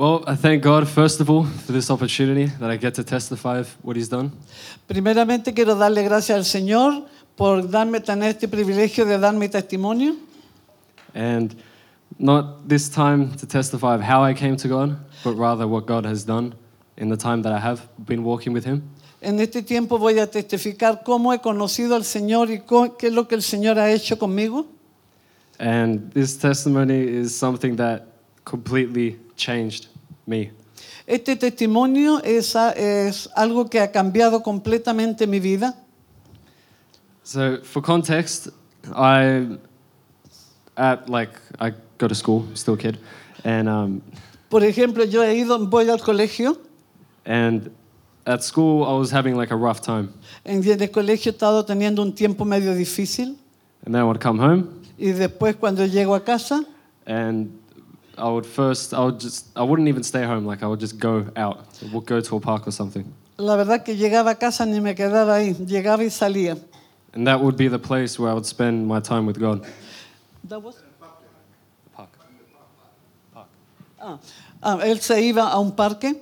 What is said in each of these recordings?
Well, I thank God, first of all, for this opportunity that I get to testify of what He's done. Primeramente quiero darle gracias al Señor por darme tener este privilegio de dar mi testimonio. And not this time to testify of how I came to God, but rather what God has done in the time that I have been walking with Him. En este tiempo voy a testificar cómo he conocido al Señor y qué es lo que el Señor ha hecho conmigo. And this testimony is something that completely changed me. Este testimonio es, es algo que ha cambiado completamente mi vida. So, for context, I at like I go to school, still a kid, and um, Por ejemplo, yo he ido, voy al colegio, and at school I was having like a rough time, en el colegio he estado teniendo un tiempo medio difícil and then I would come home, y después cuando llego a casa, and I would first I would just I wouldn't even stay home, like I would just go out, we'll go to a park or something, la verdad que llegaba a casa ni me quedaba ahí, llegaba y salía. and that would be the place where I would spend my time with God. That was- Park. Ah, ah, él se iba a un parque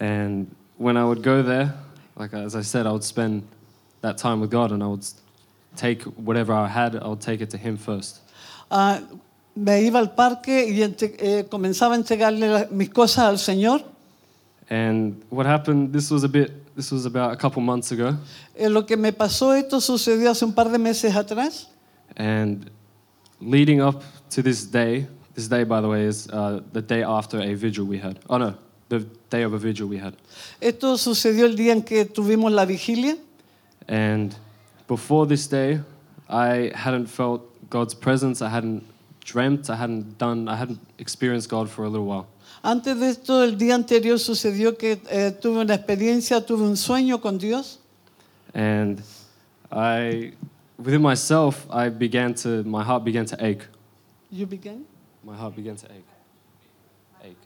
And when I would go there, like as I said, I would spend that time with God, and I would take whatever I had, I would take it to Him first. Ah, me iba al parque y eh, comenzaba a entregarle la- mis cosas al Señor. And what happened? This was a bit. This was about a couple months ago, Eh, lo que me pasó, esto sucedió hace un par de meses atrás. and leading up to this day. This day, by the way, is uh, the day after a vigil we had. Oh no, the day of a vigil we had. Esto sucedió el día en que tuvimos la vigilia. And before this day, I hadn't felt God's presence. I hadn't dreamt. I hadn't done. I hadn't experienced God for a little while. Antes de esto, el día anterior sucedió que eh, tuve una experiencia, tuve un sueño con Dios. And I, within myself, I began to. My heart began to ache. You began? My heart began to ache. Ache.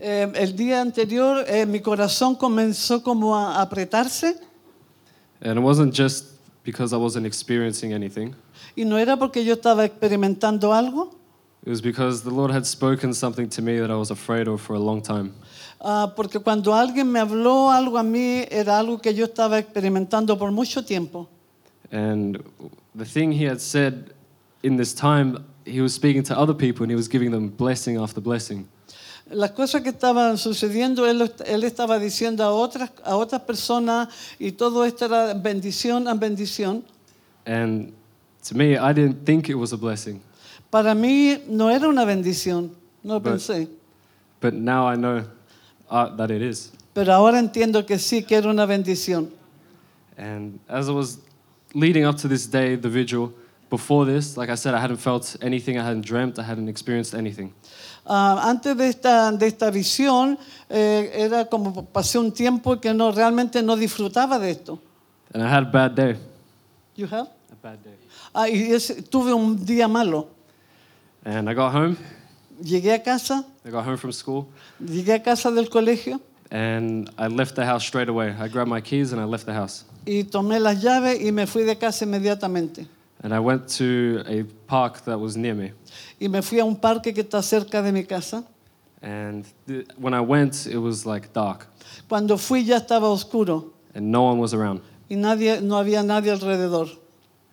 Eh, el día anterior eh, mi corazón comenzó como a apretarse And it wasn't just because I wasn't experiencing anything. y no era porque yo estaba experimentando algo, It was because the Lord had spoken something to me that I was afraid of for a long time. ah, porque cuando alguien me habló algo a mí era algo que yo estaba experimentando por mucho tiempo. And the thing he had said in this time, he was speaking to other people and he was giving them blessing after blessing. Las cosas que estaban sucediendo, él, él estaba diciendo a otras, a otras personas y todo esto era bendición a bendición. And to me, I didn't think it was a blessing. Para mí no era una bendición, no But- pensé. But now I know uh, that it is. Pero ahora entiendo que sí, que era una bendición. And as I was leading up to this day, the vigil, before this, like I said, I hadn't felt anything, I hadn't dreamt, I hadn't experienced anything. Ah, antes de esta, de esta visión, eh, era como pasé un tiempo que no, realmente no disfrutaba de esto. And I had a bad day. You have? A bad day. Ah, y ese- tuve un día malo. And I got home, Llegué a casa, I got home from school, llegué a casa del colegio and I left the house straight away. I grabbed my keys and I left the house. y tomé las llaves y me fui de casa inmediatamente. And I went to a park that was near me. Y me fui a un parque que está cerca de mi casa. And th- when I went, it was like dark, Cuando fui ya estaba oscuro and no one was around. y nadie, no había nadie alrededor.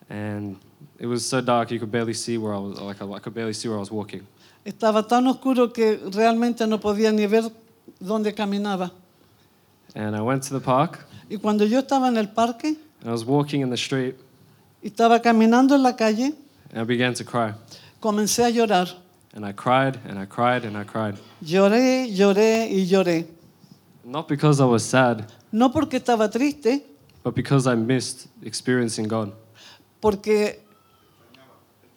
And it was so dark you could barely see where I was. Like I, I could barely see where I was walking. Estaba tan oscuro que realmente no podía ni ver dónde caminaba. And I went to the park, Y cuando yo estaba en el parque and I was walking in the street, y estaba caminando en la calle, and I began to cry. comencé a llorar. And I cried, and I cried, and I cried. Lloré, lloré y lloré. Not because I was sad, No porque estaba triste, but because I missed experiencing God. porque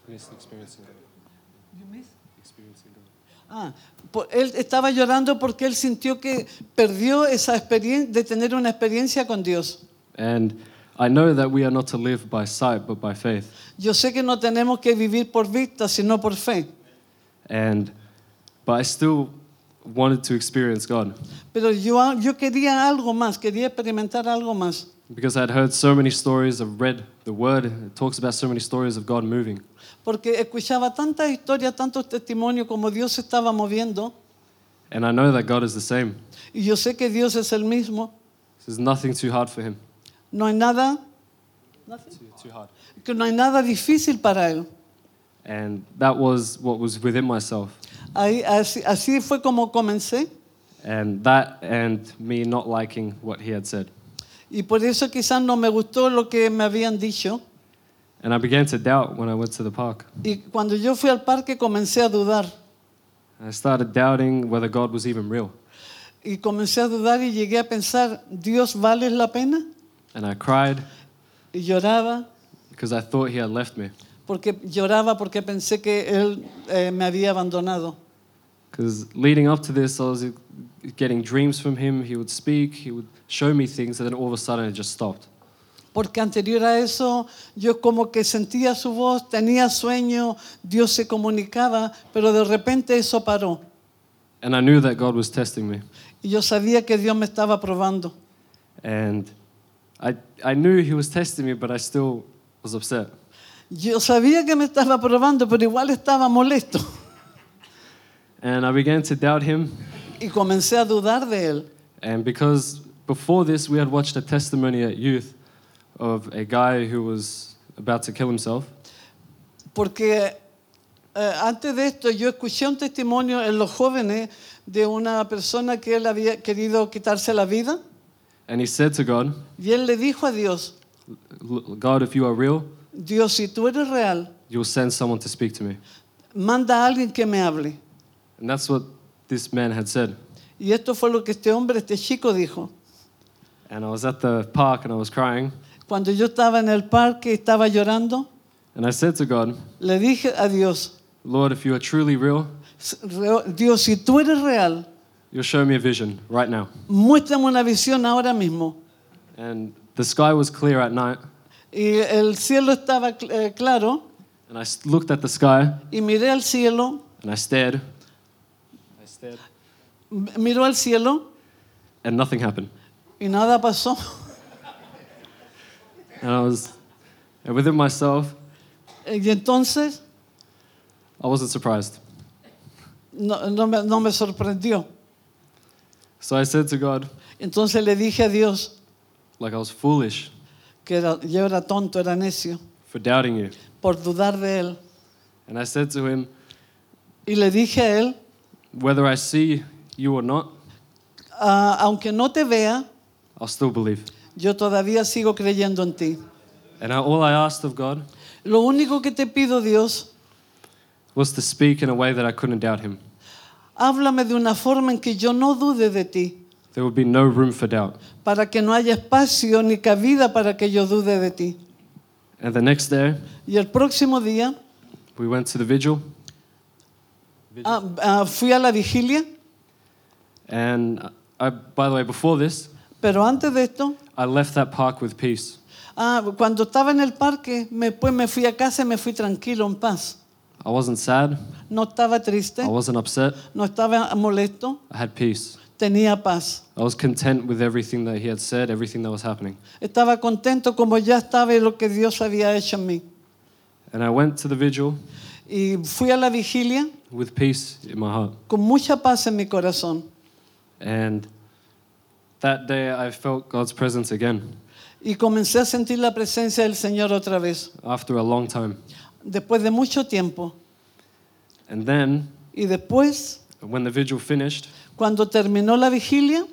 Missed experiencing God. Experiencing God. ah, po- él estaba llorando porque él sintió que perdió esa experiencia de tener una experiencia con Dios. And I know that we are not to live by sight, but by faith. Yo sé que no tenemos que vivir por vista, sino por fe. And but I still wanted to experience God Pero yo, yo quería algo más, quería experimentar algo más. because I'd heard so many stories, I've read the Word it talks about so many stories of God moving. porque escuchaba tantas historias, tantos testimonios como Dios estaba moviendo, And I know that God is the same. y yo sé que Dios es el mismo. There's nothing too hard for Him. No hay nada, Too, too hard. que no hay nada difícil para él. And that was what was within myself. Ahí, así, así fue como comencé. And that and me not liking what He had said. Y por eso quizás no me gustó lo que me habían dicho. And I began to doubt when I went to the park. Y cuando yo fui al parque comencé a dudar. I started doubting whether God was even real. Y comencé a dudar y llegué a pensar, ¿Dios vale la pena? And I cried Y lloraba, because I thought He had left me. porque lloraba porque pensé que Él eh, me había abandonado. Because leading up to this, I was getting dreams from Him. He would speak, He would show me things, and then all of a sudden it just stopped. Porque anterior a eso yo como que sentía su voz, tenía sueño, Dios se comunicaba, pero de repente eso paró. And I knew that God was testing me. Y yo sabía que Dios me estaba probando. And I, I knew He was testing me, but I still was upset. Yo sabía que me estaba probando, pero igual estaba molesto. And I began to doubt Him. Y comencé a dudar de Él. And because before this, we had watched a testimony at youth of a guy who was about to kill himself. Porque eh, antes de esto yo escuché un testimonio en los jóvenes de una persona que él había querido quitarse la vida. And he said to God, Y él le dijo a Dios, God, if you are real, Dios, si tú eres real, you'll send someone to speak to me. manda a alguien que me hable. And that's what this man had said. Y esto fue lo que este hombre, este chico dijo. And I was at the park and I was crying. Cuando yo estaba en el parque y estaba llorando, And I said to God, le dije a Dios, Lord, if you are truly real, Dios, si tú eres real, you'll show me a vision right now. muéstrame una visión ahora mismo. And the sky was clear at night. Y el cielo estaba cl- eh, claro And I looked at the sky y miré al cielo, and I stared. I stared. m- miró al cielo And nothing happened. y nada pasó. And I was, and within myself, Y entonces I wasn't surprised. no, no me, no me sorprendió. So I said to God, Entonces le dije a Dios like I was foolish que era- yo era tonto, era necio, for doubting you. por dudar de Él. And I said to him, Y le dije a Él, whether I see you or not, "Ah, aunque no te vea, I'll still believe. yo todavía sigo creyendo en ti. And I, all I asked of God Lo único que te pido, Dios, was to speak in a way that I couldn't doubt him. Háblame de una forma en que yo no dude de ti, There would be no room for doubt. para que no haya espacio ni cabida para que yo dude de ti. And the next day, Y el próximo día we went to the vigil. ah, ah, fui a la vigilia, And I, by the way, before this, pero antes de esto, I left that park with peace. ah, cuando estaba en el parque, me- después me fui a casa y me fui tranquilo, en paz. I wasn't sad. No estaba triste, I wasn't upset. no estaba molesto, I had peace. tenía paz. I was content with everything that he had said, everything that was happening. Estaba contento como ya estaba y lo que Dios había hecho en mí. And I went to the vigil Y fui a la vigilia with peace in my heart. con mucha paz en mi corazón. And that day I felt God's presence again Y comencé a sentir la presencia del Señor otra vez, after a long time. Después de mucho tiempo. And then, Y después, when the vigil finished, cuando terminó la vigilia,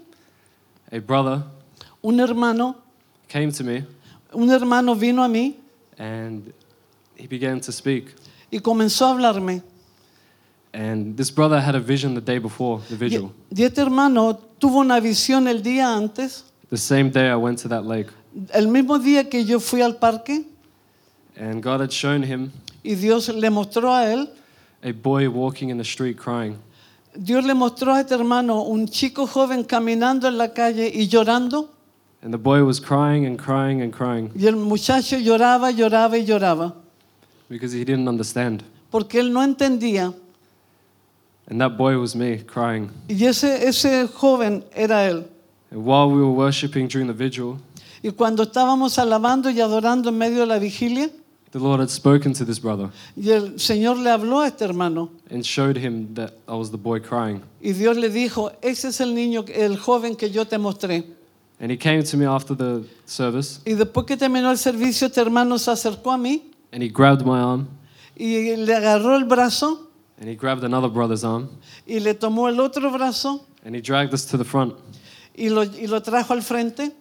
a brother un hermano, came to me un hermano vino a mí and he began to speak. y comenzó a hablarme. And this brother had a vision the day before the Y, vigil. y este hermano tuvo una visión el día antes, The same day I went to that lake. el mismo día que yo fui al parque, And God had shown him y Dios le mostró a él, a boy walking in the street crying. Dios le mostró a este hermano un chico joven caminando en la calle y llorando, And the boy was crying and crying and crying y el muchacho lloraba, lloraba y lloraba, because he didn't understand. porque él no entendía. And that boy was me crying. Y ese, ese joven era él. And while we were worshiping during the vigil, Y cuando estábamos alabando y adorando en medio de la vigilia, the Lord had spoken to this brother y el Señor le habló a este hermano. and showed him that I was the boy crying. Y Dios le dijo, ese es el niño, el joven que yo te mostré. And he came to me after the service Y después que terminó el servicio, este hermano se acercó a mí and he grabbed my arm y le agarró el brazo and he grabbed another brother's arm y le tomó el otro brazo and he dragged us to the front. y lo, y lo trajo al frente.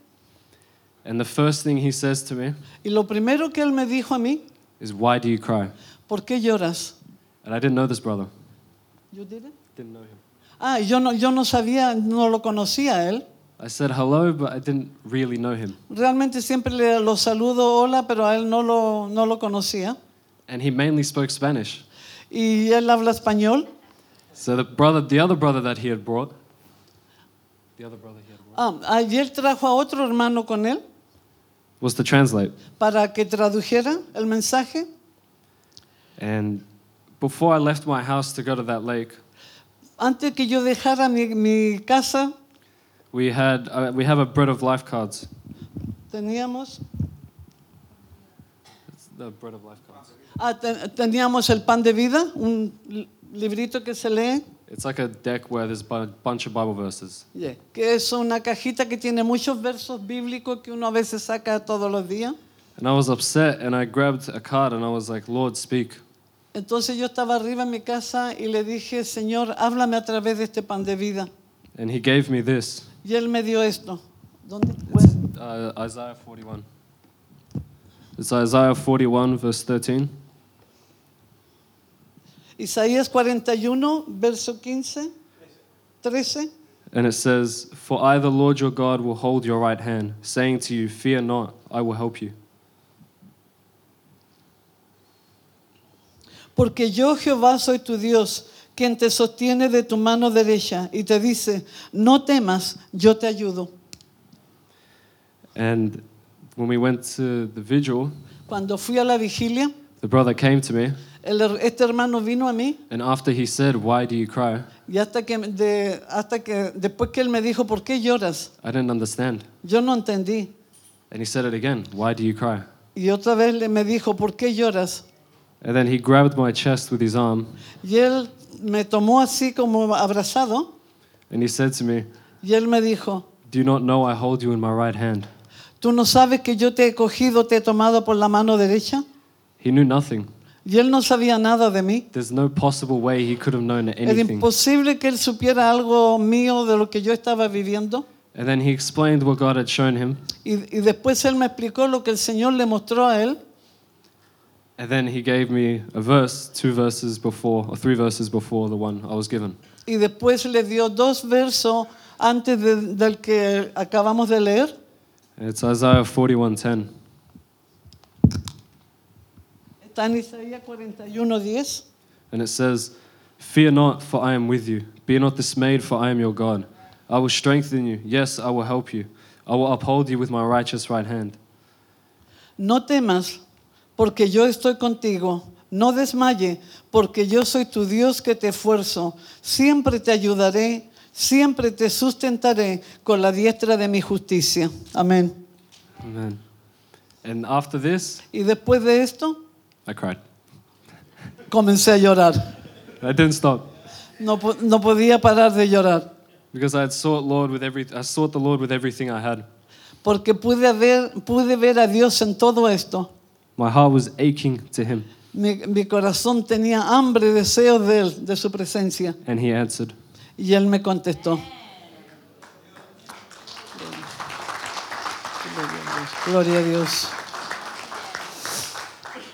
And the first thing he says to me Y lo primero que él me dijo a mí, is, Why do you cry? ¿por qué lloras? And I didn't know this brother. You didn't? Didn't know him. Ah, yo no, yo no sabía, no lo conocía a él. I said hello, but I didn't really know him. Realmente siempre le lo saludo, hola, pero a él no lo, no lo conocía. And he mainly spoke Spanish. Y él habla español. So the brother, the other brother that he had brought, the other brother he had brought, Ah, ayer trajo a otro hermano con él was to translate. para que tradujera el mensaje. And before I left my house to go to that lake, Antes que yo dejara mi, mi casa, we had uh, we have a bread of life cards. teníamos, It's the bread of life cards. ah, te- teníamos el pan de vida, un librito que se lee, It's like a deck where there's a bunch of Bible verses. yeah, que es una cajita que tiene muchos versos bíblicos que uno a veces saca todos los días. And I was upset, and I grabbed a card, and I was like, "Lord, speak." Entonces yo estaba arriba en mi casa y le dije, Señor, háblame a través de este pan de vida. And He gave me this. Y él me dio esto. ¿Dónde? It's uh, Isaiah 41. It's Isaiah 41, verse 13. Isaías 41, verso 15, 13. And it says, For I, the Lord your God, will hold your right hand, saying to you, Fear not, I will help you. Porque yo Jehová soy tu Dios, quien te sostiene de tu mano derecha y te dice, no temas, yo te ayudo. And when we went to the vigil, Cuando fui a la vigilia, the brother came to me, el este hermano vino a mí and after he said, Why do you cry? y hasta que, de- hasta que después que él me dijo, ¿por qué lloras? I didn't understand. Yo no entendí. And he said it again, Why do you cry? Y otra vez le me dijo, ¿por qué lloras? And then he grabbed my chest with his arm, Y él me tomó así como abrazado and he said to me, y él me dijo, Do you not know I hold you in my right hand? ¿tú no sabes que yo te he cogido, te he tomado por la mano derecha? He knew nothing. Y él no sabía nada de mí. There's no possible way he could have known Era anything. imposible que él supiera algo mío de lo que yo estaba viviendo. And then he explained what God had shown him. Y, y después él me explicó lo que el Señor le mostró a él. And then he gave me a verse, two verses before, or three verses before the one I was given. Y después le dio dos versos antes de- del que acabamos de leer. And it's Isaiah 41:10. Está en Isaías 41, 10. And it says, Fear not, for I am with you. Be not dismayed, for I am your God. I will strengthen you. Yes, I will help you. I will uphold you with my righteous right hand. No temas, porque yo estoy contigo. No desmaye, porque yo soy tu Dios que te esfuerzo. Siempre te ayudaré, siempre te sustentaré con la diestra de mi justicia. Amén. Amen. And after this, Y después de esto, I cried. comencé a llorar. I didn't stop No, po- no podía parar de llorar, because I had sought Lord with every I sought the Lord with everything I had. porque pude ver, pude ver a Dios en todo esto. My heart was aching to him, Mi, mi corazón tenía hambre, deseos de Él, de su presencia. and he answered. Y Él me contestó. Gloria a Dios.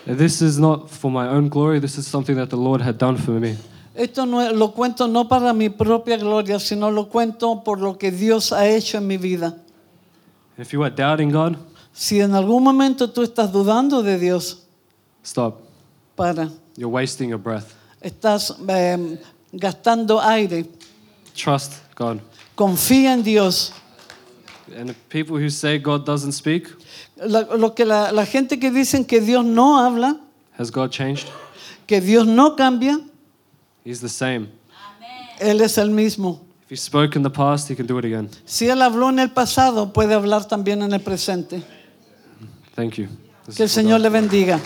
This is not for my own glory, this is something that the Lord had done for me. Esto no lo cuento no para mi propia gloria, sino lo cuento por lo que Dios ha hecho en mi vida. If you are doubting God, Si en algún momento tú estás dudando de Dios, stop. para. You're wasting your breath. Estás eh, gastando aire. Trust God. Confía en Dios. And the people who say God doesn't speak, La, lo que la, la gente que dicen que Dios no habla, has God changed? que Dios no cambia, He's the same. Él es el mismo. If He spoke in the past, He can do it again. Si Él habló en el pasado, puede hablar también en el presente. Thank you. This Que el Señor God. le bendiga.